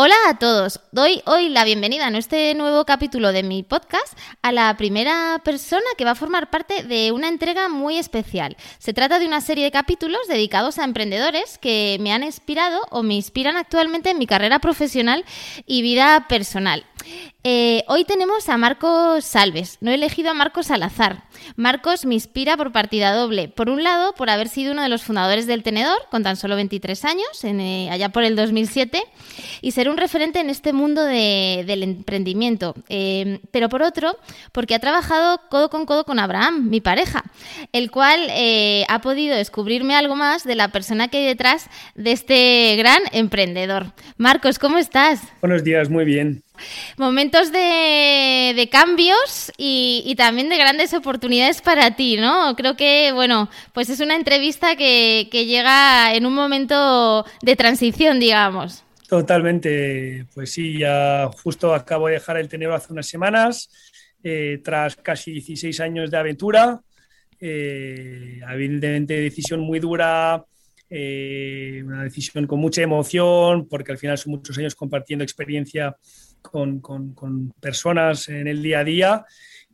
Hola a todos, doy hoy la bienvenida en este nuevo capítulo de mi podcast a la primera persona que va a formar parte de una entrega muy especial. Se trata de una serie de capítulos dedicados a emprendedores que me han inspirado o me inspiran actualmente en mi carrera profesional y vida personal. Eh, hoy tenemos a Marcos Salves. No he elegido a Marcos al azar. Marcos me inspira por partida doble. Por un lado, por haber sido uno de los fundadores del Tenedor, con tan solo 23 años, eh, allá por el 2007, y ser un referente en este mundo del emprendimiento. Eh, pero por otro, porque ha trabajado codo con codo con Abraham, mi pareja, el cual ha podido descubrirme algo más de la persona que hay detrás de este gran emprendedor. Marcos, ¿cómo estás? Buenos días, muy bien. Momentos de, cambios y, también de grandes oportunidades para ti, ¿no? Creo que, bueno, pues es una entrevista que, llega en un momento de transición, digamos. Totalmente, pues sí, ya justo acabo de dejar el tenero hace unas semanas, eh, tras casi 16 años de aventura, eh, evidentemente decisión muy dura, eh, una decisión con mucha emoción, porque al final son muchos años compartiendo experiencia con, personas en el día a día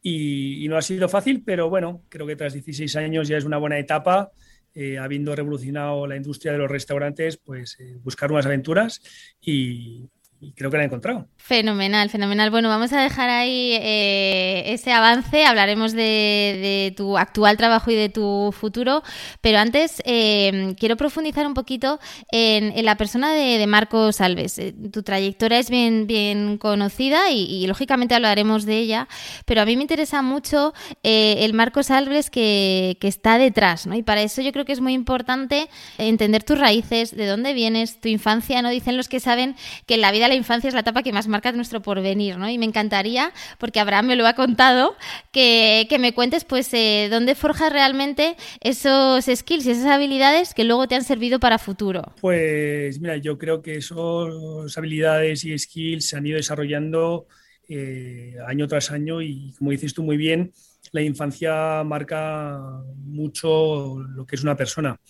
y, no ha sido fácil, pero bueno, creo que tras 16 años ya es una buena etapa. Eh, habiendo revolucionado la industria de los restaurantes, pues eh, buscar nuevas aventuras y, y creo que la he encontrado. Fenomenal, fenomenal. Bueno, vamos a dejar ahí eh, ese avance, hablaremos de, tu actual trabajo y de tu futuro, pero antes eh, quiero profundizar un poquito en, la persona de, Marcos Alves. Eh, tu trayectoria es bien, bien conocida y, lógicamente hablaremos de ella, pero a mí me interesa mucho el Marcos Alves que, que, está detrás, ¿no? Y para eso yo creo que es muy importante entender tus raíces, de dónde vienes, tu infancia, ¿no? Dicen los que saben que en la vida la infancia es la etapa que más marca nuestro porvenir, ¿no? Y me encantaría, porque Abraham me lo ha contado, que, me cuentes, pues, eh, dónde forjas realmente esos skills y esas habilidades que luego te han servido para futuro. Pues, mira, yo creo que esas habilidades y skills se han ido desarrollando eh, año tras año y, como dices tú muy bien, la infancia marca mucho lo que es una persona.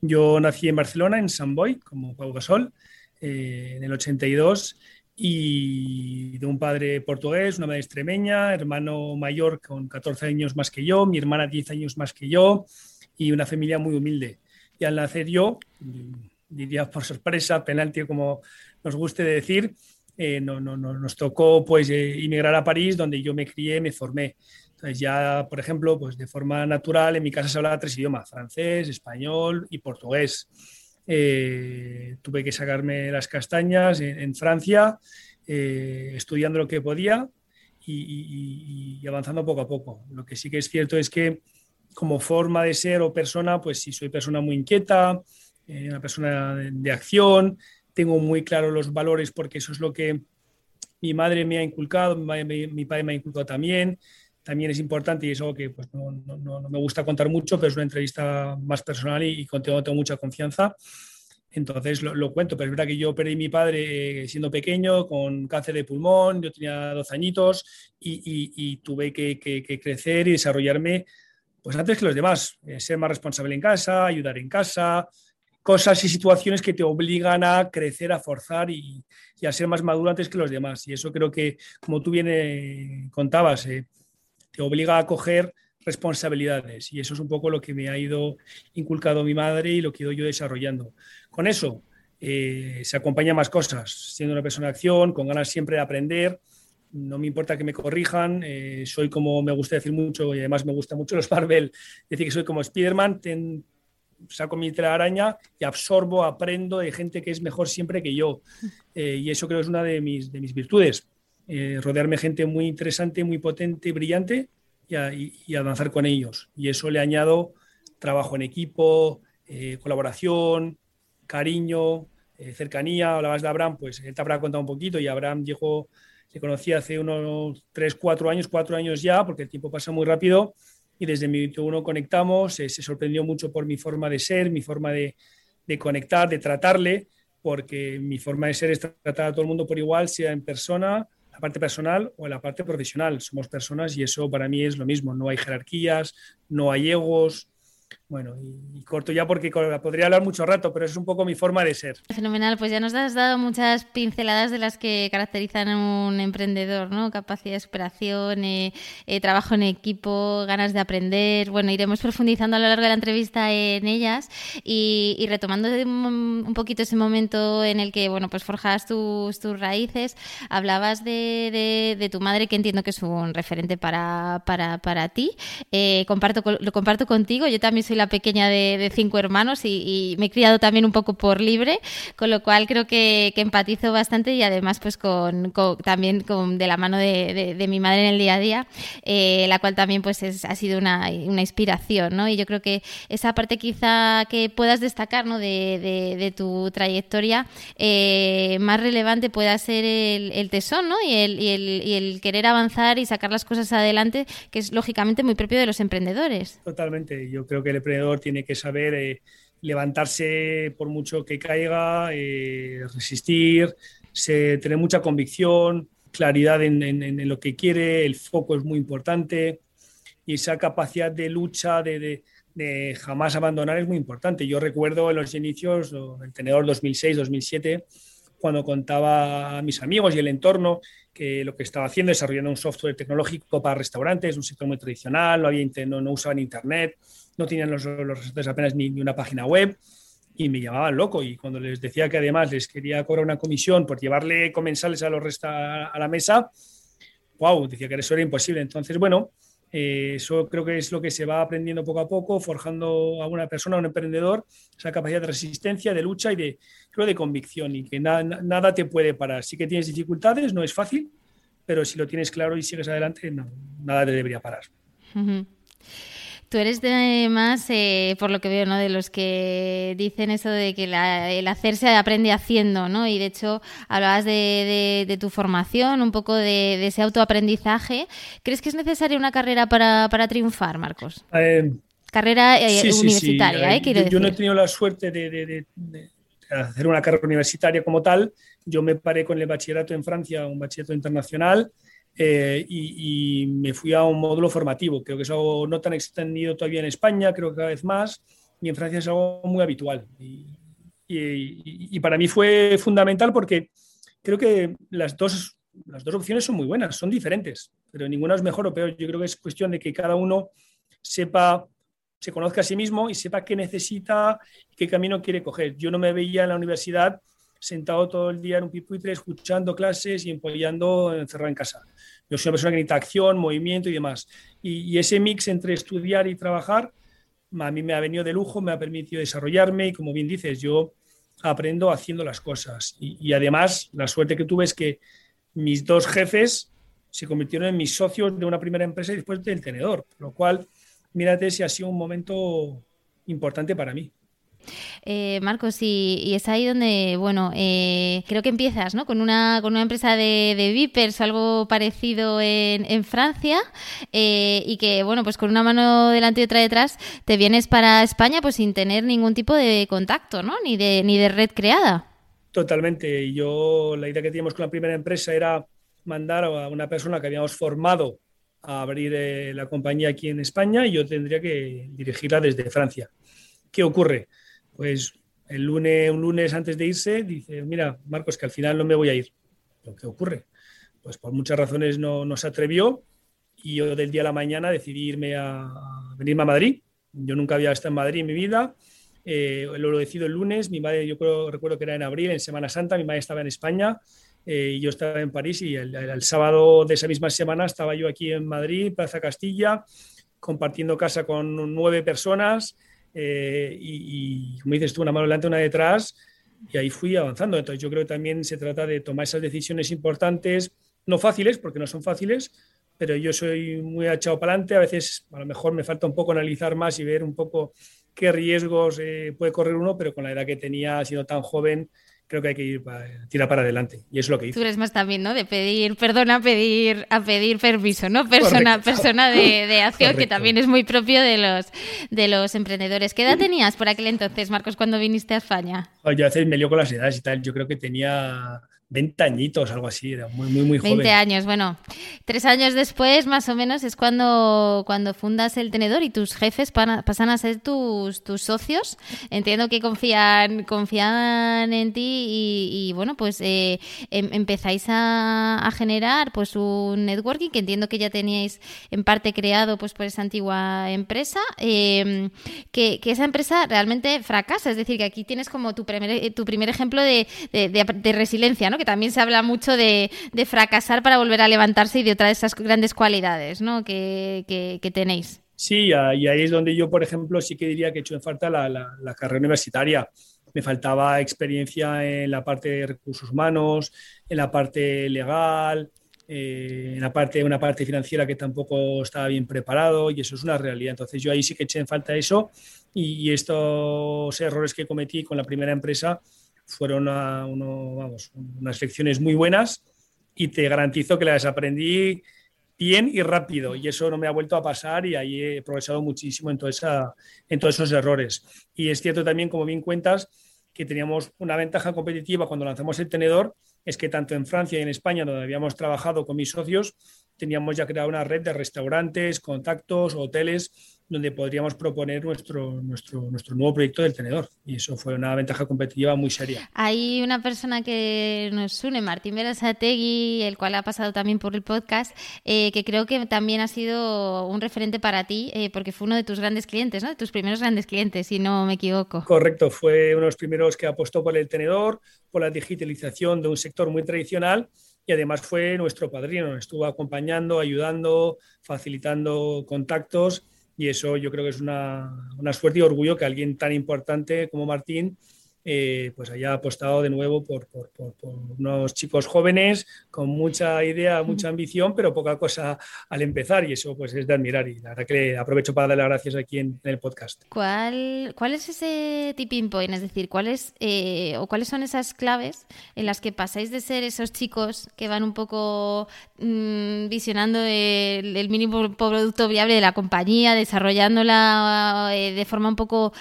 Yo nací en Barcelona, en San Boy, como Pau Gasol, eh, en el 82 y de un padre portugués, una madre extremeña, hermano mayor con 14 años más que yo, mi hermana 10 años más que yo y una familia muy humilde. Y al nacer yo, diría por sorpresa, penalti como nos guste decir, eh, no, no, nos tocó pues eh, inmigrar a París donde yo me crié, me formé. Entonces ya, por ejemplo, pues de forma natural en mi casa se hablaba tres idiomas, francés, español y portugués. Eh, tuve que sacarme las castañas en, Francia, eh, estudiando lo que podía y, avanzando poco a poco. Lo que sí que es cierto es que como forma de ser o persona, pues sí soy persona muy inquieta, eh, una persona de, acción, tengo muy claro los valores porque eso es lo que mi madre me ha inculcado, mi padre me ha inculcado también también es importante y es algo que pues, no, no, no, me gusta contar mucho, pero es una entrevista más personal y, y contigo tengo mucha confianza. Entonces lo, cuento, pero es verdad que yo perdí a mi padre eh, siendo pequeño, con cáncer de pulmón, yo tenía 12 añitos y, y, tuve que, que, crecer y desarrollarme pues antes que los demás, eh, ser más responsable en casa, ayudar en casa, cosas y situaciones que te obligan a crecer, a forzar y, y a ser más maduro antes que los demás. Y eso creo que, como tú bien eh, contabas, te obliga a coger responsabilidades y eso es un poco lo que me ha ido inculcado mi madre y lo que he ido yo desarrollando. Con eso eh, se acompaña más cosas, siendo una persona de acción, con ganas siempre de aprender, no me importa que me corrijan, eh, soy como me gusta decir mucho y además me gusta mucho los Marvel, decir que soy como Spiderman, saco mi telaraña y absorbo, aprendo de gente que es mejor siempre que yo. Eh, y eso creo es una de mis, de mis virtudes. Eh, rodearme gente muy interesante, muy potente, brillante y, avanzar con ellos. Y eso le añado trabajo en equipo, eh, colaboración, cariño, eh, cercanía. Hablabas de Abraham, pues él te habrá contado un poquito y Abraham llegó le conocí hace unos 3, 4 años, 4 años ya, porque el tiempo pasa muy rápido y desde mi minuto uno conectamos, se sorprendió mucho por mi forma de ser, mi forma de, de conectar, de tratarle, porque mi forma de ser es tratar a todo el mundo por igual, sea en persona, la parte personal o en la parte profesional. Somos personas y eso para mí es lo mismo. No hay jerarquías, no hay egos, bueno, y, corto ya porque podría hablar mucho rato, pero es un poco mi forma de ser. Fenomenal, pues ya nos has dado muchas pinceladas de las que caracterizan a un emprendedor, ¿no? Capacidad de superación, eh, eh, trabajo en equipo, ganas de aprender. Bueno, iremos profundizando a lo largo de la entrevista en ellas y, retomando un, poquito ese momento en el que, bueno, pues forjas tus, tus raíces. Hablabas de, tu madre, que entiendo que es un referente para, para, para ti. Eh, comparto, lo comparto contigo. Yo también soy la pequeña de, cinco hermanos y, me he criado también un poco por libre, con lo cual creo que, empatizo bastante y además pues con, también con, de la mano de, mi madre en el día a día, eh, la cual también pues ha sido una, inspiración, ¿no? Y yo creo que esa parte quizá que puedas destacar, ¿no? De, tu trayectoria eh, más relevante pueda ser el, tesón, ¿no? Y el, y, el, y el querer avanzar y sacar las cosas adelante, que es lógicamente muy propio de los emprendedores. Totalmente, yo creo que el emprendedor tiene que saber eh, levantarse por mucho que caiga, eh, resistir, tener mucha convicción, claridad en, lo que quiere, el foco es muy importante y esa capacidad de lucha, de, jamás abandonar es muy importante. Yo recuerdo en los inicios, el tenedor 2006-2007, cuando contaba a mis amigos y el entorno que lo que estaba haciendo, desarrollando un software tecnológico para restaurantes, un sector muy tradicional, no, había, no, no usaban Internet, no tenían los, los apenas ni, una página web y me llamaban loco. Y cuando les decía que además les quería cobrar una comisión por llevarle comensales a, los resta a la mesa, wow, decía que eso era imposible. Entonces, bueno, eh, eso creo que es lo que se va aprendiendo poco a poco, forjando a una persona, a un emprendedor, esa capacidad de resistencia, de lucha y de, creo, de convicción y que nada te puede parar. Sí que tienes dificultades, no es fácil, pero si lo tienes claro y sigues adelante, nada te debería parar. Tú eres de más, eh, por lo que veo, ¿no? De los que dicen eso de que el hacer se aprende haciendo, ¿no? Y de hecho hablabas de, tu formación, un poco de, ese autoaprendizaje. ¿Crees que es necesaria una carrera para, triunfar, Marcos? Eh, carrera eh, universitaria, ¿eh? Quiero yo, yo, no he tenido la suerte de, hacer una carrera universitaria como tal. Yo me paré con el bachillerato en Francia, un bachillerato internacional. Eh, y, me fui a un módulo formativo. Creo que es algo no tan extendido todavía en España, creo que cada vez más, y en Francia es algo muy habitual. Y, y para mí fue fundamental porque creo que las dos, las dos opciones son muy buenas, son diferentes, pero ninguna es mejor o peor. Yo creo que es cuestión de que cada uno sepa se conozca a sí mismo y sepa qué necesita y qué camino quiere coger. Yo no me veía en la universidad sentado todo el día en un pipuitre escuchando clases y empollando encerrado en casa. Yo soy una persona que necesita acción, movimiento y demás. Y, ese mix entre estudiar y trabajar a mí me ha venido de lujo, me ha permitido desarrollarme y como bien dices, yo aprendo haciendo las cosas. Y, además, la suerte que tuve es que mis dos jefes se convirtieron en mis socios de una primera empresa y después del tenedor, lo cual, mírate si ha sido un momento importante para mí. Eh, Marcos, y, es ahí donde, bueno, eh, creo que empiezas, ¿no? Con una, con una empresa de, Vipers o algo parecido en, en Francia eh, y que, bueno, pues con una mano delante y otra detrás te vienes para España pues sin tener ningún tipo de contacto, ¿no? Ni de, ni de red creada. Totalmente. Yo, la idea que teníamos con la primera empresa era mandar a una persona que habíamos formado a abrir la compañía aquí en España y yo tendría que dirigirla desde Francia. ¿Qué ocurre? Pues el lunes, un lunes antes de irse, dice, mira, Marcos, que al final no me voy a ir. ¿Lo que ocurre? Pues por muchas razones no, se atrevió y yo del día a la mañana decidí irme a, venirme a Madrid. Yo nunca había estado en Madrid en mi vida. Eh, lo, decido el lunes. Mi madre, yo creo, recuerdo que era en abril, en Semana Santa. Mi madre estaba en España eh, yo estaba en París. Y el, sábado de esa misma semana estaba yo aquí en Madrid, Plaza Castilla, compartiendo casa con nueve personas. Eh, y, como dices tú, una mano delante, una detrás, y ahí fui avanzando. Entonces yo creo que también se trata de tomar esas decisiones importantes, no fáciles, porque no son fáciles, pero yo soy muy echado para adelante, a veces a lo mejor me falta un poco analizar más y ver un poco qué riesgos eh, puede correr uno, pero con la edad que tenía, siendo tan joven, creo que hay que ir para, tirar para adelante. Y eso es lo que hice. Tú eres más también, ¿no? De pedir perdón a pedir, a pedir permiso, ¿no? Persona, persona de, acción, que también es muy propio de los, de los emprendedores. ¿Qué edad tenías por aquel entonces, Marcos, cuando viniste a España? Yo a veces me lío con las edades y tal. Yo creo que tenía 20 añitos, algo así, era muy, muy, muy joven. 20 años, bueno. Tres años después, más o menos, es cuando, cuando fundas el tenedor y tus jefes pasan a ser tus, tus socios. Entiendo que confían, confían en ti y, bueno, pues eh, em, empezáis a, generar pues un networking que entiendo que ya teníais en parte creado pues por esa antigua empresa, em, que, esa empresa realmente fracasa. Es decir, que aquí tienes como tu primer, tu primer ejemplo de, de, de resiliencia, ¿no? Que también se habla mucho de, fracasar para volver a levantarse y de otras de esas grandes cualidades ¿no? que, tenéis. Sí, y ahí es donde yo, por ejemplo, sí que diría que he hecho en falta la, carrera universitaria. Me faltaba experiencia en la parte de recursos humanos, en la parte legal, eh, en la parte, una parte financiera que tampoco estaba bien preparado y eso es una realidad. Entonces yo ahí sí que eché en falta eso y estos errores que cometí con la primera empresa fueron unas lecciones muy buenas y te garantizo que las aprendí bien y rápido y eso no me ha vuelto a pasar y ahí he progresado muchísimo en, toda en todos esos errores. Y es cierto también, como bien cuentas, que teníamos una ventaja competitiva cuando lanzamos el tenedor, es que tanto en Francia y en España, donde habíamos trabajado con mis socios, teníamos ya creado una red de restaurantes, contactos, hoteles donde podríamos proponer nuestro, nuestro, nuestro nuevo proyecto del tenedor. Y eso fue una ventaja competitiva muy seria. Hay una persona que nos une, Martín Berasategui, el cual ha pasado también por el podcast, eh, que creo que también ha sido un referente para ti, eh, porque fue uno de tus grandes clientes, ¿no? de tus primeros grandes clientes, si no me equivoco. Correcto, fue uno de los primeros que apostó por el tenedor, por la digitalización de un sector muy tradicional y además fue nuestro padrino, nos estuvo acompañando, ayudando, facilitando contactos y eso yo creo que es una, una suerte y orgullo que alguien tan importante como Martín eh, pues haya apostado de nuevo por, por, unos chicos jóvenes con mucha idea, mucha ambición, pero poca cosa al empezar y eso pues es de admirar y la verdad que aprovecho para dar las gracias aquí en, el podcast. ¿Cuál, ¿Cuál, es ese tipping point? Es decir, ¿cuáles, eh, o ¿cuáles son esas claves en las que pasáis de ser esos chicos que van un poco mm, visionando el, mínimo producto viable de la compañía, desarrollándola eh, de forma un poco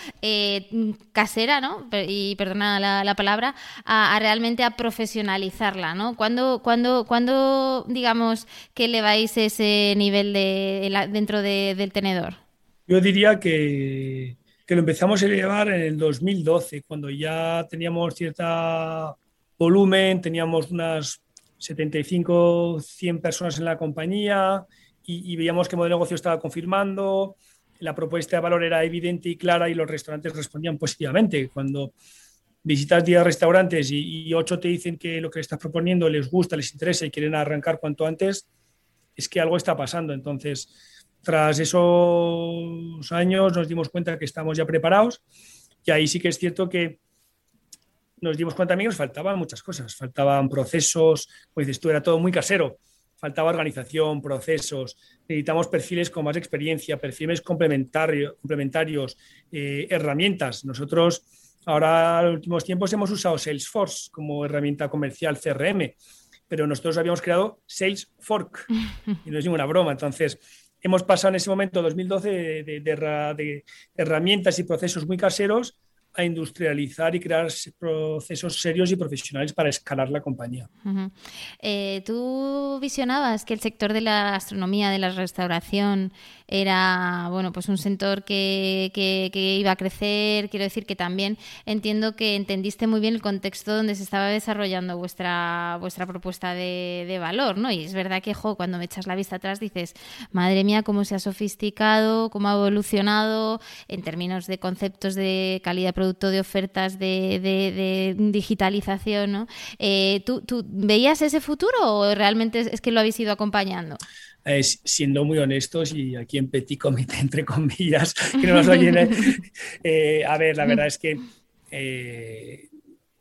casera, ¿no? Y perdona la, palabra, a, realmente a profesionalizarla, ¿no? ¿Cuándo, cuando, cuando, digamos, que eleváis ese nivel de, dentro del tenedor? Yo diría que, que lo empezamos a elevar en el 2012, cuando ya teníamos cierta volumen, teníamos unas 75, 100 personas en la compañía y, veíamos que el modelo de negocio estaba confirmando, la propuesta de valor era evidente y clara y los restaurantes respondían positivamente. Cuando visitas 10 restaurantes y, 8 te dicen que lo que estás proponiendo les gusta, les interesa y quieren arrancar cuanto antes, es que algo está pasando. Entonces, tras esos años nos dimos cuenta que estamos ya preparados y ahí sí que es cierto que nos dimos cuenta también que faltaban muchas cosas, faltaban procesos, pues tú, era todo muy casero, faltaba organización, procesos, necesitamos perfiles con más experiencia, perfiles complementarios eh, herramientas. Nosotros Ahora, en los últimos tiempos hemos usado Salesforce como herramienta comercial CRM, pero nosotros habíamos creado Salesforce y no es ninguna broma. Entonces, hemos pasado en ese momento, 2012, de herramientas y procesos muy caseros a industrializar y crear procesos serios y profesionales para escalar la compañía. Eh, ¿Tú visionabas que el sector de la gastronomía, de la restauración, era bueno, pues un sector que, iba a crecer? Quiero decir que también entiendo que entendiste muy bien el contexto donde se estaba desarrollando vuestra, vuestra propuesta de, valor, ¿no? Y es verdad que, cuando me echas la vista atrás dices, madre mía, cómo se ha sofisticado, cómo ha evolucionado en términos de conceptos de calidad de producto de ofertas de, digitalización, ¿no? Eh, ¿tú, veías ese futuro o realmente es, que lo habéis ido acompañando? Siendo muy honestos y aquí en petit comité, entre comillas, que no nos oyen, eh, a ver, la verdad es que eh,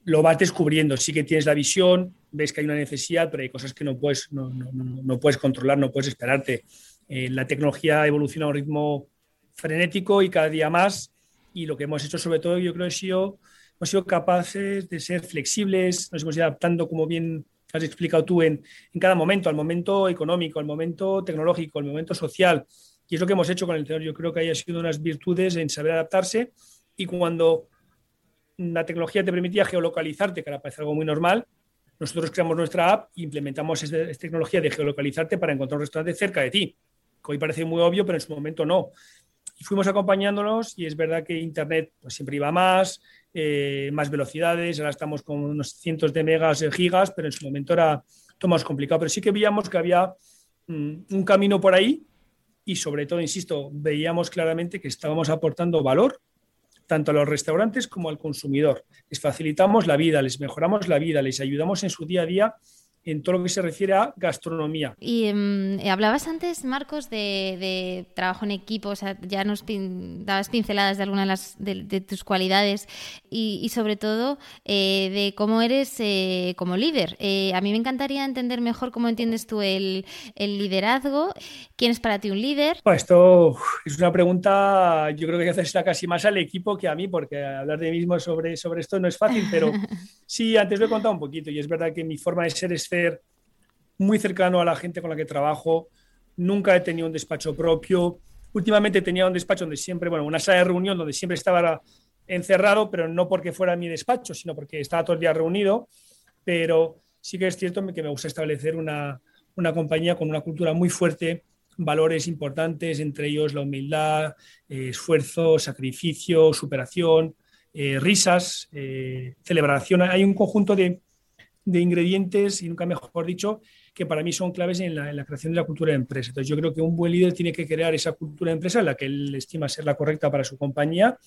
lo vas descubriendo, sí que tienes la visión, ves que hay una necesidad, pero hay cosas que no puedes, no, no puedes controlar, no puedes esperarte. la tecnología evoluciona a un ritmo frenético y cada día más y lo que hemos hecho sobre todo yo creo ha sido hemos sido capaces de ser flexibles, nos hemos ido adaptando, como bien has explicado tú, en, en cada momento, al momento económico, al momento tecnológico, al momento social. Y es lo que hemos hecho con el tenor. Yo creo que haya sido unas virtudes en saber adaptarse y cuando la tecnología te permitía geolocalizarte, que ahora parece algo muy normal, nosotros creamos nuestra app e implementamos esta, tecnología de geolocalizarte para encontrar un restaurante cerca de ti, que hoy parece muy obvio, pero en su momento no. Y fuimos acompañándolos y es verdad que Internet pues, siempre iba más, eh, más velocidades, ahora estamos con unos cientos de megas, de gigas, pero en su momento era todo más complicado. Pero sí que veíamos que había mm, un camino por ahí y sobre todo, insisto, veíamos claramente que estábamos aportando valor tanto a los restaurantes como al consumidor. Les facilitamos la vida, les mejoramos la vida, les ayudamos en su día a día en todo lo que se refiere a gastronomía. Y eh, hablabas antes, Marcos, de, trabajo en equipo, o sea, ya nos dabas pinceladas de algunas de, tus cualidades y, sobre todo eh, de cómo eres eh, como líder. a mí me encantaría entender mejor cómo entiendes tú el, liderazgo. ¿Quién es para ti un líder? esto es una pregunta, yo creo que está casi más al equipo que a mí, porque hablar de mí mismo sobre, sobre esto no es fácil, pero sí, antes lo he contado un poquito y es verdad que mi forma de ser es muy cercano a la gente con la que trabajo. Nunca he tenido un despacho propio. Últimamente tenía un despacho donde siempre, bueno, una sala de reunión donde siempre estaba encerrado, pero no porque fuera mi despacho, sino porque estaba todo el día reunido. Pero sí que es cierto que me gusta establecer una, una compañía con una cultura muy fuerte, valores importantes, entre ellos la humildad, eh, esfuerzo, sacrificio, superación, eh, risas, eh, celebración. Hay un conjunto de, de ingredientes, y nunca mejor dicho, que para mí son claves en la, creación de la cultura de empresa. Entonces, yo creo que un buen líder tiene que crear esa cultura de empresa, la que él estima ser la correcta para su compañía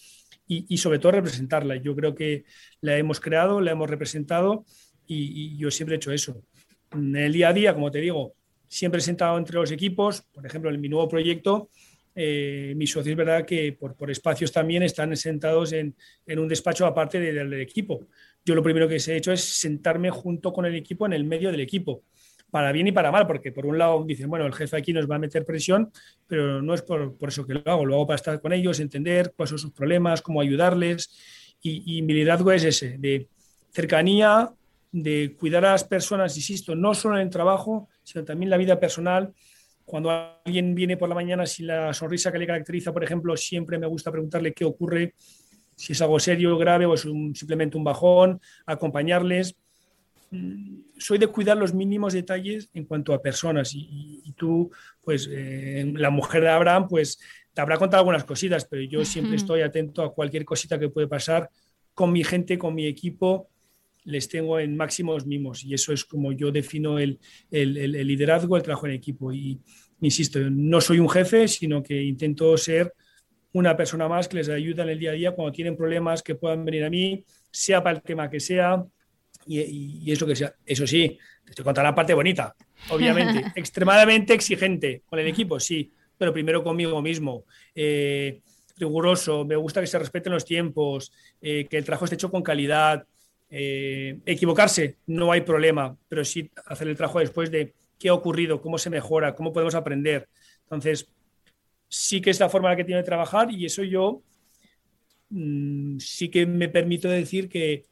y, sobre todo representarla. Yo creo que la hemos creado, la hemos representado y, yo siempre he hecho eso. En el día a día, como te digo, siempre he sentado entre los equipos, por ejemplo, en mi nuevo proyecto, eh, mis socios, verdad que por, por, espacios también están sentados en, en un despacho aparte del equipo yo lo primero que he hecho es sentarme junto con el equipo en el medio del equipo, para bien y para mal, porque por un lado dicen, bueno, el jefe aquí nos va a meter presión, pero no es por, eso que lo hago, lo hago para estar con ellos, entender cuáles son sus problemas, cómo ayudarles, y, mi liderazgo es ese, de cercanía, de cuidar a las personas, insisto, no solo en el trabajo, sino también en la vida personal. Cuando alguien viene por la mañana, si la sonrisa que le caracteriza, por ejemplo, siempre me gusta preguntarle qué ocurre, si es algo serio, grave o es simplemente un bajón, acompañarles. Mm, soy de cuidar los mínimos detalles en cuanto a personas y, tú, pues eh, la mujer de Abraham, pues te habrá contado algunas cositas, pero yo siempre estoy atento a cualquier cosita que puede pasar con mi gente, con mi equipo, les tengo en máximos mimos y eso es como yo defino el, el, el liderazgo, el trabajo en equipo. Y insisto, no soy un jefe, sino que intento ser una persona más que les ayuda en el día a día cuando tienen problemas que puedan venir a mí, sea para el tema que sea, y, es lo que sea. Eso sí, te estoy contando la parte bonita, obviamente. Extremadamente exigente con el equipo, sí, pero primero conmigo mismo. Eh, riguroso, me gusta que se respeten los tiempos, eh, que el trabajo esté hecho con calidad. Eh, equivocarse, no hay problema, pero sí hacer el trabajo después de qué ha ocurrido, cómo se mejora, cómo podemos aprender. Entonces, sí que es la forma en la que tiene que trabajar y eso yo mm, sí que me permito decir que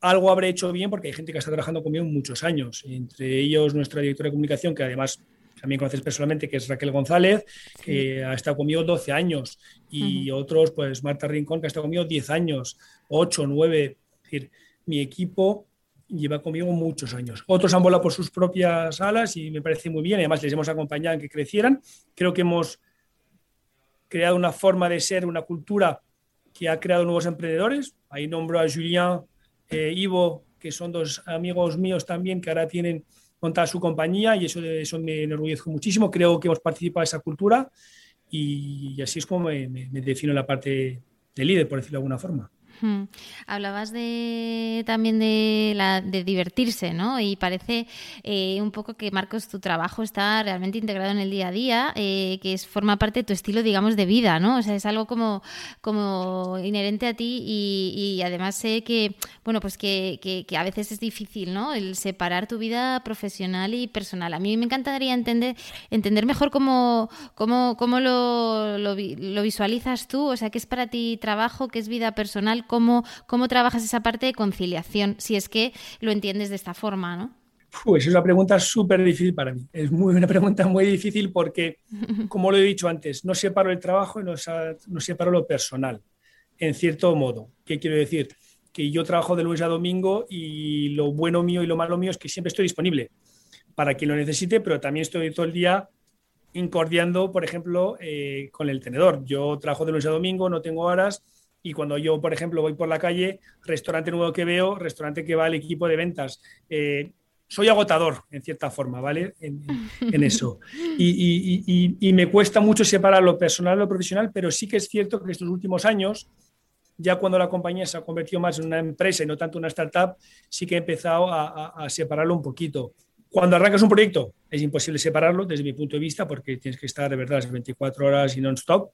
algo habré hecho bien porque hay gente que está trabajando conmigo muchos años, entre ellos nuestra directora de comunicación, que además también conoces personalmente, que es Raquel González, que ha estado conmigo 12 años, y otros, pues Marta Rincón, que ha estado conmigo 10 años, 8, 9. Es decir, mi equipo lleva conmigo muchos años. Otros han volado por sus propias alas y me parece muy bien, además les hemos acompañado en que crecieran. Creo que hemos creado una forma de ser, una cultura que ha creado nuevos emprendedores. Ahí nombro a Julien, eh, Ivo, que son dos amigos míos también que ahora tienen montada su compañía y eso, eso me enorgullezco muchísimo. Creo que hemos participado en esa cultura y, así es como me, me defino la parte de líder, por decirlo de alguna forma. Hablabas de, también de, la, de divertirse, ¿no? Y parece eh, un poco que, Marcos, tu trabajo está realmente integrado en el día a día, eh, que es, forma parte de tu estilo, digamos, de vida, ¿no? O sea, es algo como, como inherente a ti y, además sé que, bueno, pues que, que, a veces es difícil, ¿no? El separar tu vida profesional y personal. A mí me encantaría entender, entender mejor cómo, cómo, cómo lo, lo, lo visualizas tú, o sea, qué es para ti trabajo, qué es vida personal, ¿cómo, cómo trabajas esa parte de conciliación? Si es que lo entiendes de esta forma, ¿no? Pues es una pregunta súper difícil para mí. Es muy, una pregunta muy difícil porque, como lo he dicho antes, no separo el trabajo y no, no separo lo personal, en cierto modo. ¿Qué quiero decir? Que yo trabajo de lunes a domingo y lo bueno mío y lo malo mío es que siempre estoy disponible para quien lo necesite, pero también estoy todo el día incordiando, por ejemplo, eh, con el tenedor. Yo trabajo de lunes a domingo, no tengo horas y cuando yo, por ejemplo, voy por la calle, restaurante nuevo que veo, restaurante que va al equipo de ventas, eh, soy agotador, en cierta forma, ¿vale? En, eso. Y, me cuesta mucho separar lo personal de lo profesional, pero sí que es cierto que estos últimos años, ya cuando la compañía se ha convertido más en una empresa y no tanto en una startup, sí que he empezado a, separarlo un poquito. Cuando arrancas un proyecto, es imposible separarlo desde mi punto de vista, porque tienes que estar de verdad las 24 horas y non-stop.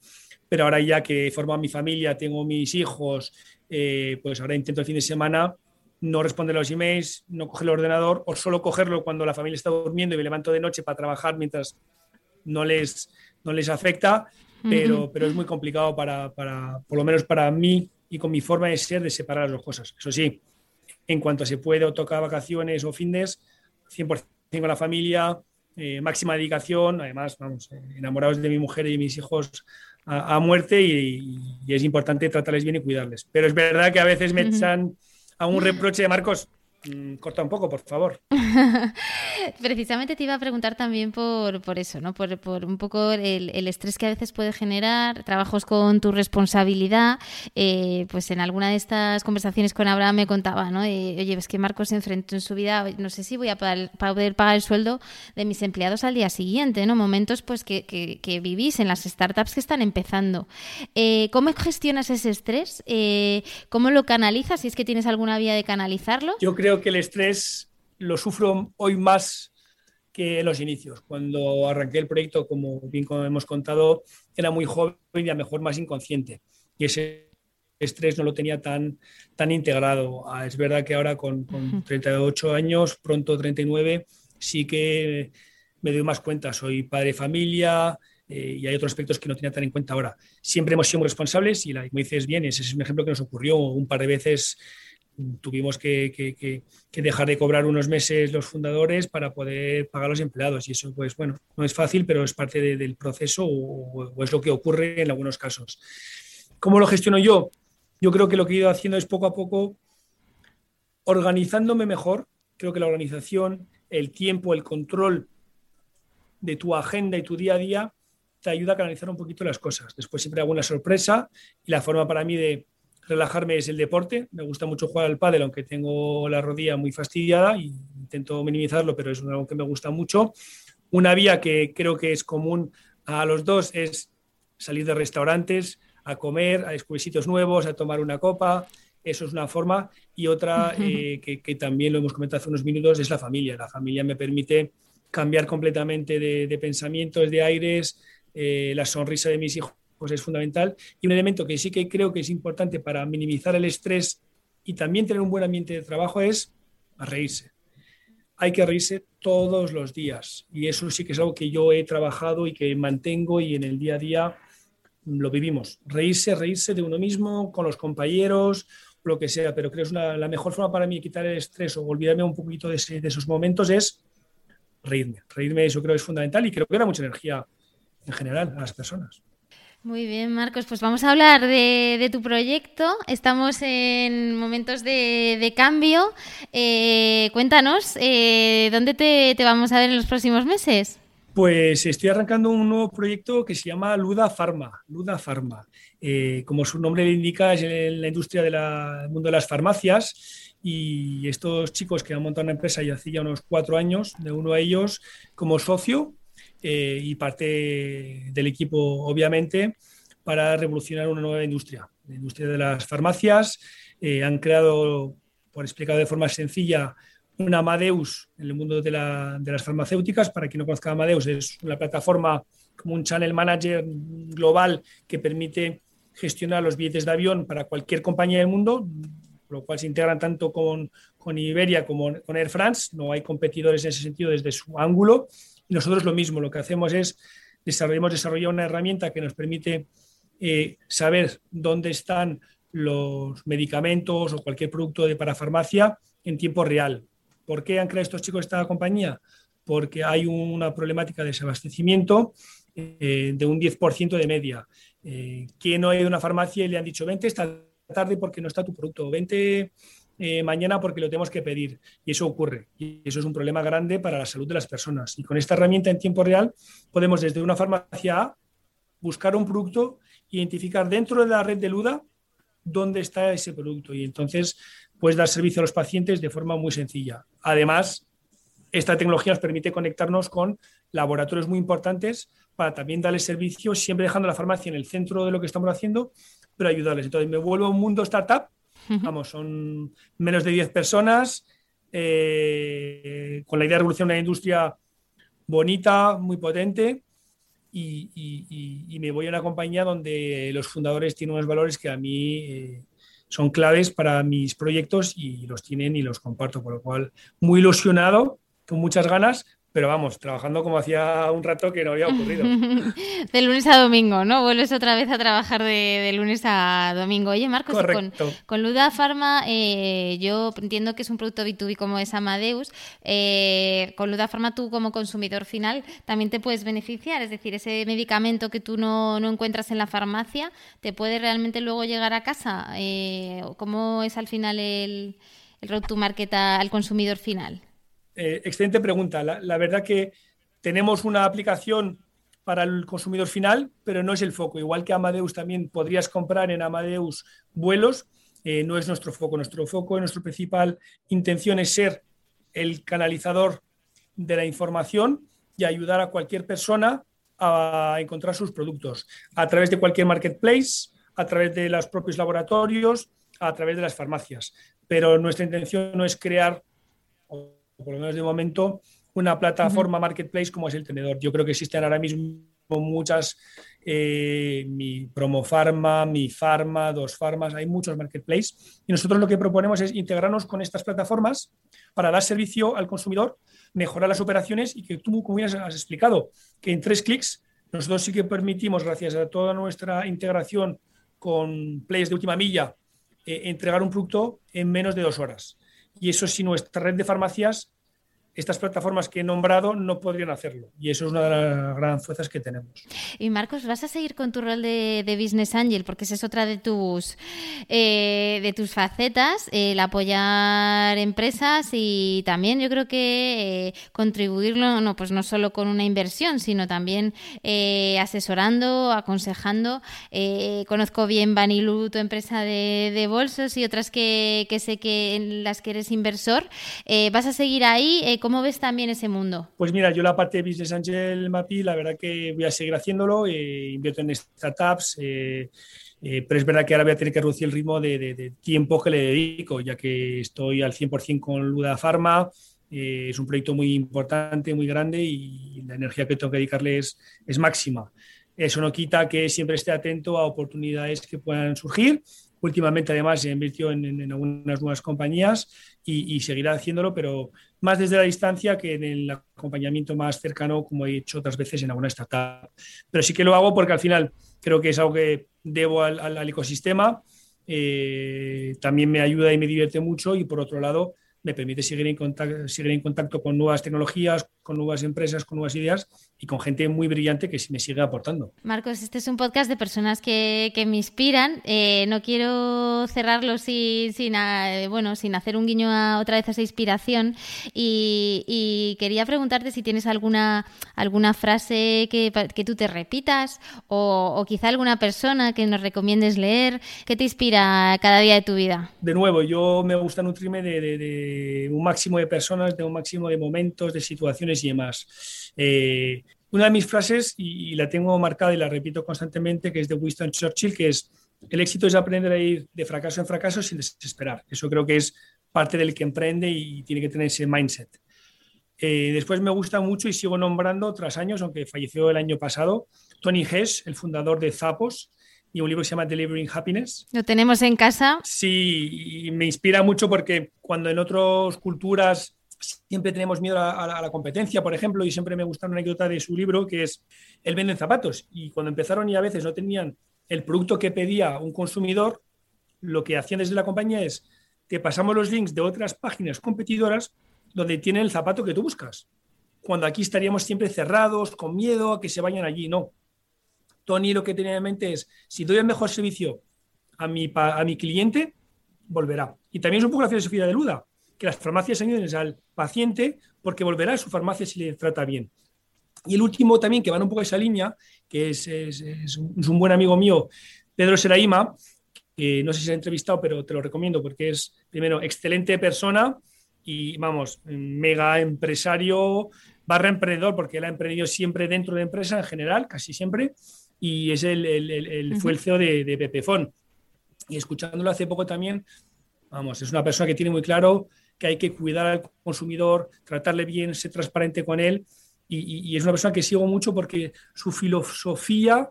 Pero ahora ya que he formado mi familia, tengo mis hijos, eh, pues ahora intento el fin de semana no responder los emails, no coger el ordenador o solo cogerlo cuando la familia está durmiendo y me levanto de noche para trabajar mientras no les, no les afecta, pero, pero es muy complicado para, para, por lo menos para mí y con mi forma de ser, de separar las dos cosas. Eso sí, en cuanto se puede o toca vacaciones o fines, 100% con la familia, eh, máxima dedicación, además, vamos, enamorados de mi mujer y de mis hijos a, muerte y, es importante tratarles bien y cuidarles. Pero es verdad que a veces me echan a un reproche de Marcos, corta un poco, por favor. Precisamente te iba a preguntar también por, por eso, ¿no? Por, por un poco el, el, estrés que a veces puede generar, trabajos con tu responsabilidad. Eh, pues en alguna de estas conversaciones con Abraham me contaba, ¿no? oye, es que Marcos se enfrentó en su vida, no sé si voy a poder, pagar el sueldo de mis empleados al día siguiente, ¿no? Momentos pues que, que, vivís en las startups que están empezando. Eh, ¿Cómo gestionas ese estrés? Eh, ¿Cómo lo canalizas? Si es que tienes alguna vía de canalizarlo. Yo creo que el estrés lo sufro hoy más que en los inicios. Cuando arranqué el proyecto, como bien hemos contado, era muy joven y a lo mejor más inconsciente. Y ese estrés no lo tenía tan, tan integrado. Ah, es verdad que ahora con, con 38 años, pronto 39, sí que me doy más cuenta. Soy padre de familia, eh, y hay otros aspectos que no tenía tan en cuenta ahora. Siempre hemos sido muy responsables y, la, como dices bien, ese es un ejemplo que nos ocurrió un par de veces tuvimos que, dejar de cobrar unos meses los fundadores para poder pagar a los empleados. Y eso, pues bueno, no es fácil, pero es parte del proceso o, es lo que ocurre en algunos casos. ¿Cómo lo gestiono yo? Yo creo que lo que he ido haciendo es poco a poco organizándome mejor. Creo que la organización, el tiempo, el control de tu agenda y tu día a día te ayuda a canalizar un poquito las cosas. Después siempre hago una sorpresa y la forma para mí de relajarme es el deporte. Me gusta mucho jugar al pádel, aunque tengo la rodilla muy fastidiada y intento minimizarlo, pero es algo que me gusta mucho. Una vía que creo que es común a los dos es salir de restaurantes, a comer, a descubrir sitios nuevos, a tomar una copa. Eso es una forma. Y otra eh, que, también lo hemos comentado hace unos minutos es la familia. La familia me permite cambiar completamente de, pensamientos, de aires, eh, la sonrisa de mis hijos pues es fundamental. Y un elemento que sí que creo que es importante para minimizar el estrés y también tener un buen ambiente de trabajo es reírse. Hay que reírse todos los días y eso sí que es algo que yo he trabajado y que mantengo y en el día a día lo vivimos. Reírse, reírse de uno mismo, con los compañeros, lo que sea, pero creo que es la mejor forma para mí de quitar el estrés o olvidarme un poquito de, de esos momentos es reírme. Reírme eso creo que es fundamental y creo que da mucha energía en general a las personas. Muy bien, Marcos, pues vamos a hablar de, tu proyecto. Estamos en momentos de, cambio. Eh, cuéntanos, eh, ¿dónde te, vamos a ver en los próximos meses? Pues estoy arrancando un nuevo proyecto que se llama Luda Pharma. Luda Pharma. Eh, como su nombre le indica, es en la industria del mundo de las farmacias. Y estos chicos que han montado una empresa ya hace ya unos cuatro años, de uno de ellos como socio, eh, y parte del equipo, obviamente, para revolucionar una nueva industria, la industria de las farmacias. Eh, han creado, por explicar de forma sencilla, un Amadeus en el mundo de, las farmacéuticas. Para quien no conozca Amadeus, es una plataforma como un channel manager global que permite gestionar los billetes de avión para cualquier compañía del mundo, lo cual se integran tanto con, con Iberia como con Air France. No hay competidores en ese sentido desde su ángulo. Nosotros lo mismo, lo que hacemos es hemos desarrollado una herramienta que nos permite eh, saber dónde están los medicamentos o cualquier producto de parafarmacia en tiempo real. ¿Por qué han creado estos chicos esta compañía? Porque hay una problemática de desabastecimiento eh, de un 10% de media. Eh, que no ha ido una farmacia y le han dicho, vente esta tarde porque no está tu producto, vente eh, mañana porque lo tenemos que pedir. Y eso ocurre. Y eso es un problema grande para la salud de las personas. Y con esta herramienta en tiempo real podemos desde una farmacia buscar un producto, identificar dentro de la red de LUDA dónde está ese producto. Y entonces puedes dar servicio a los pacientes de forma muy sencilla. Además, esta tecnología nos permite conectarnos con laboratorios muy importantes para también darles servicio, siempre dejando la farmacia en el centro de lo que estamos haciendo, pero ayudarles. Entonces me vuelvo a un mundo startup, vamos, son menos de 10 personas, eh, con la idea de revolucionar una industria bonita, muy potente, y, me voy a una compañía donde los fundadores tienen unos valores que a mí eh, son claves para mis proyectos y los tienen y los comparto, por lo cual muy ilusionado, con muchas ganas, pero vamos, trabajando como hacía un rato que no había ocurrido. de lunes a domingo, ¿no? Vuelves otra vez a trabajar de, lunes a domingo. Oye, Marcos, con, con, Luda Pharma, eh, yo entiendo que es un producto B2B como es Amadeus. Eh, con Luda Pharma, tú como consumidor final también te puedes beneficiar. Es decir, ese medicamento que tú no, encuentras en la farmacia, ¿te puede realmente luego llegar a casa? Eh, ¿Cómo es al final el, el road to market al consumidor final? Eh, excelente pregunta. La, verdad que tenemos una aplicación para el consumidor final, pero no es el foco. Igual que Amadeus también podrías comprar en Amadeus vuelos, eh, no es nuestro foco. Nuestro foco, nuestra principal intención es ser el canalizador de la información y ayudar a cualquier persona a encontrar sus productos a través de cualquier marketplace, a través de los propios laboratorios, a través de las farmacias. Pero nuestra intención no es crear por lo menos de momento, una plataforma marketplace como es el tenedor. Yo creo que existen ahora mismo muchas, eh, mi Promo Pharma, mi Pharma, Dos Farmas, hay muchos marketplaces y nosotros lo que proponemos es integrarnos con estas plataformas para dar servicio al consumidor, mejorar las operaciones y que tú, como ya has explicado, que en tres clics nosotros sí que permitimos, gracias a toda nuestra integración con players de última milla, eh, entregar un producto en menos de dos horas y eso si nuestra red de farmacias estas plataformas que he nombrado no podrían hacerlo. Y eso es una de las grandes fuerzas que tenemos. Y Marcos, ¿vas a seguir con tu rol de, Business Angel? Porque esa es otra de tus, eh, de tus facetas, el apoyar empresas y también yo creo que eh, contribuirlo, no, pues no solo con una inversión, sino también eh, asesorando, aconsejando. conozco bien Banilu, tu empresa de, bolsos y otras que, que, sé que en las que eres inversor. ¿Vas a seguir ahí? ¿Cómo ves también ese mundo? Pues mira, yo la parte de Business Angel MAPI, la verdad que voy a seguir haciéndolo, eh, invierto en startups, eh, eh, pero es verdad que ahora voy a tener que reducir el ritmo de, tiempo que le dedico, ya que estoy al 100% con Luda Pharma, es un proyecto muy importante, muy grande y la energía que tengo que dedicarle es, máxima. Eso no quita que siempre esté atento a oportunidades que puedan surgir. Últimamente, además, se invirtió en, algunas nuevas compañías y, seguirá haciéndolo, pero más desde la distancia que en el acompañamiento más cercano, como he hecho otras veces en alguna startup. Pero sí que lo hago porque al final creo que es algo que debo al, ecosistema, eh, también me ayuda y me divierte mucho y por otro lado me permite seguir en, contacto, seguir en contacto con nuevas tecnologías, con nuevas empresas, con nuevas ideas y con gente muy brillante que me sigue aportando. Marcos, este es un podcast de personas que, me inspiran. Eh, no quiero cerrarlo sin, sin, bueno, sin hacer un guiño a, otra vez a esa inspiración y, quería preguntarte si tienes alguna, alguna frase que, que tú te repitas o, quizá alguna persona que nos recomiendes leer. ¿Qué te inspira cada día de tu vida? De nuevo, yo me gusta nutrirme de un máximo de personas, de un máximo de momentos, de situaciones y demás. Eh, una de mis frases, y, la tengo marcada y la repito constantemente, que es de Winston Churchill, que es, el éxito es aprender a ir de fracaso en fracaso sin desesperar. Eso creo que es parte del que emprende y tiene que tener ese mindset. Eh, después me gusta mucho y sigo nombrando tras años, aunque falleció el año pasado, Tony Hess, el fundador de Zappos, y un libro que se llama Delivering Happiness. ¿Lo tenemos en casa? Sí, y me inspira mucho porque cuando en otras culturas siempre tenemos miedo a, la competencia, por ejemplo, y siempre me gusta una anécdota de su libro que es Él vende zapatos. Y cuando empezaron y a veces no tenían el producto que pedía un consumidor, lo que hacían desde la compañía es, te pasamos los links de otras páginas competidoras donde tienen el zapato que tú buscas. Cuando aquí estaríamos siempre cerrados, con miedo a que se vayan allí, no. Tony lo que tenía en mente es, si doy el mejor servicio a mi, cliente, volverá. Y también es un poco la filosofía de Luda, que las farmacias ayuden al paciente porque volverá a su farmacia si le trata bien. Y el último también, que va un poco a esa línea, que es, es, un buen amigo mío, Pedro Seraima, que no sé si se ha entrevistado, pero te lo recomiendo porque es, primero, excelente persona y, vamos, mega empresario, barra emprendedor, porque él ha emprendido siempre dentro de empresa en general, casi siempre, y es el, el, fue el CEO de, de Pepefon. Y escuchándolo hace poco también, vamos, es una persona que tiene muy claro que hay que cuidar al consumidor, tratarle bien, ser transparente con él. Y, es una persona que sigo mucho porque su filosofía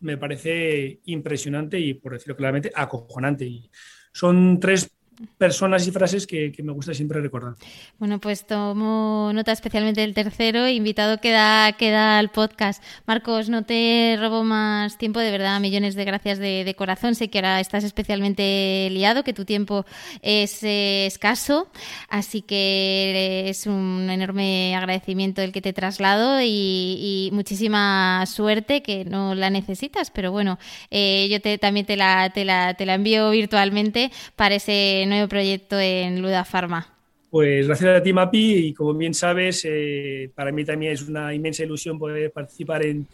me parece impresionante y, por decirlo claramente, acojonante. Y son tres personas y frases que, me gusta siempre recordar. Bueno, pues tomo nota especialmente del tercero, invitado queda, queda al podcast. Marcos, no te robo más tiempo, de verdad, millones de gracias de, corazón. Sé que ahora estás especialmente liado, que tu tiempo es eh, escaso, así que es un enorme agradecimiento el que te traslado y, muchísima suerte, que no la necesitas, pero bueno, eh, yo te, también te la, te, la, te la envío virtualmente para ese nuevo proyecto en Luda Pharma? Pues gracias a ti, Mapi, y como bien sabes, eh, para mí también es una inmensa ilusión poder participar en,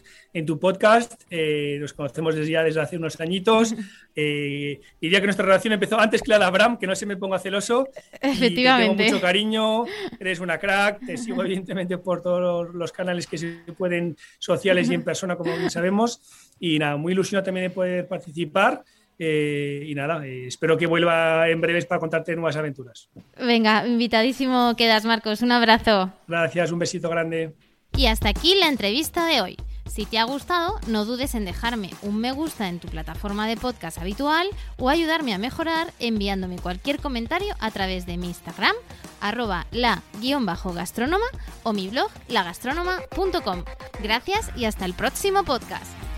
tu podcast. Eh, nos conocemos desde ya desde hace unos añitos. Eh, diría que nuestra relación empezó antes que la de Abraham, que no se me ponga celoso. Efectivamente. tengo mucho cariño, eres una crack, te sigo evidentemente por todos los canales que se pueden, sociales y en persona, como bien sabemos. Y nada, muy ilusionado también de poder participar. Eh, y nada, eh, espero que vuelva en breves para contarte nuevas aventuras. Venga, invitadísimo quedas, Marcos. Un abrazo. Gracias, un besito grande. Y hasta aquí la entrevista de hoy. Si te ha gustado, no dudes en dejarme un me gusta en tu plataforma de podcast habitual o ayudarme a mejorar enviándome cualquier comentario a través de mi Instagram, arroba la-gastrónoma o mi blog lagastronoma.com. Gracias y hasta el próximo podcast.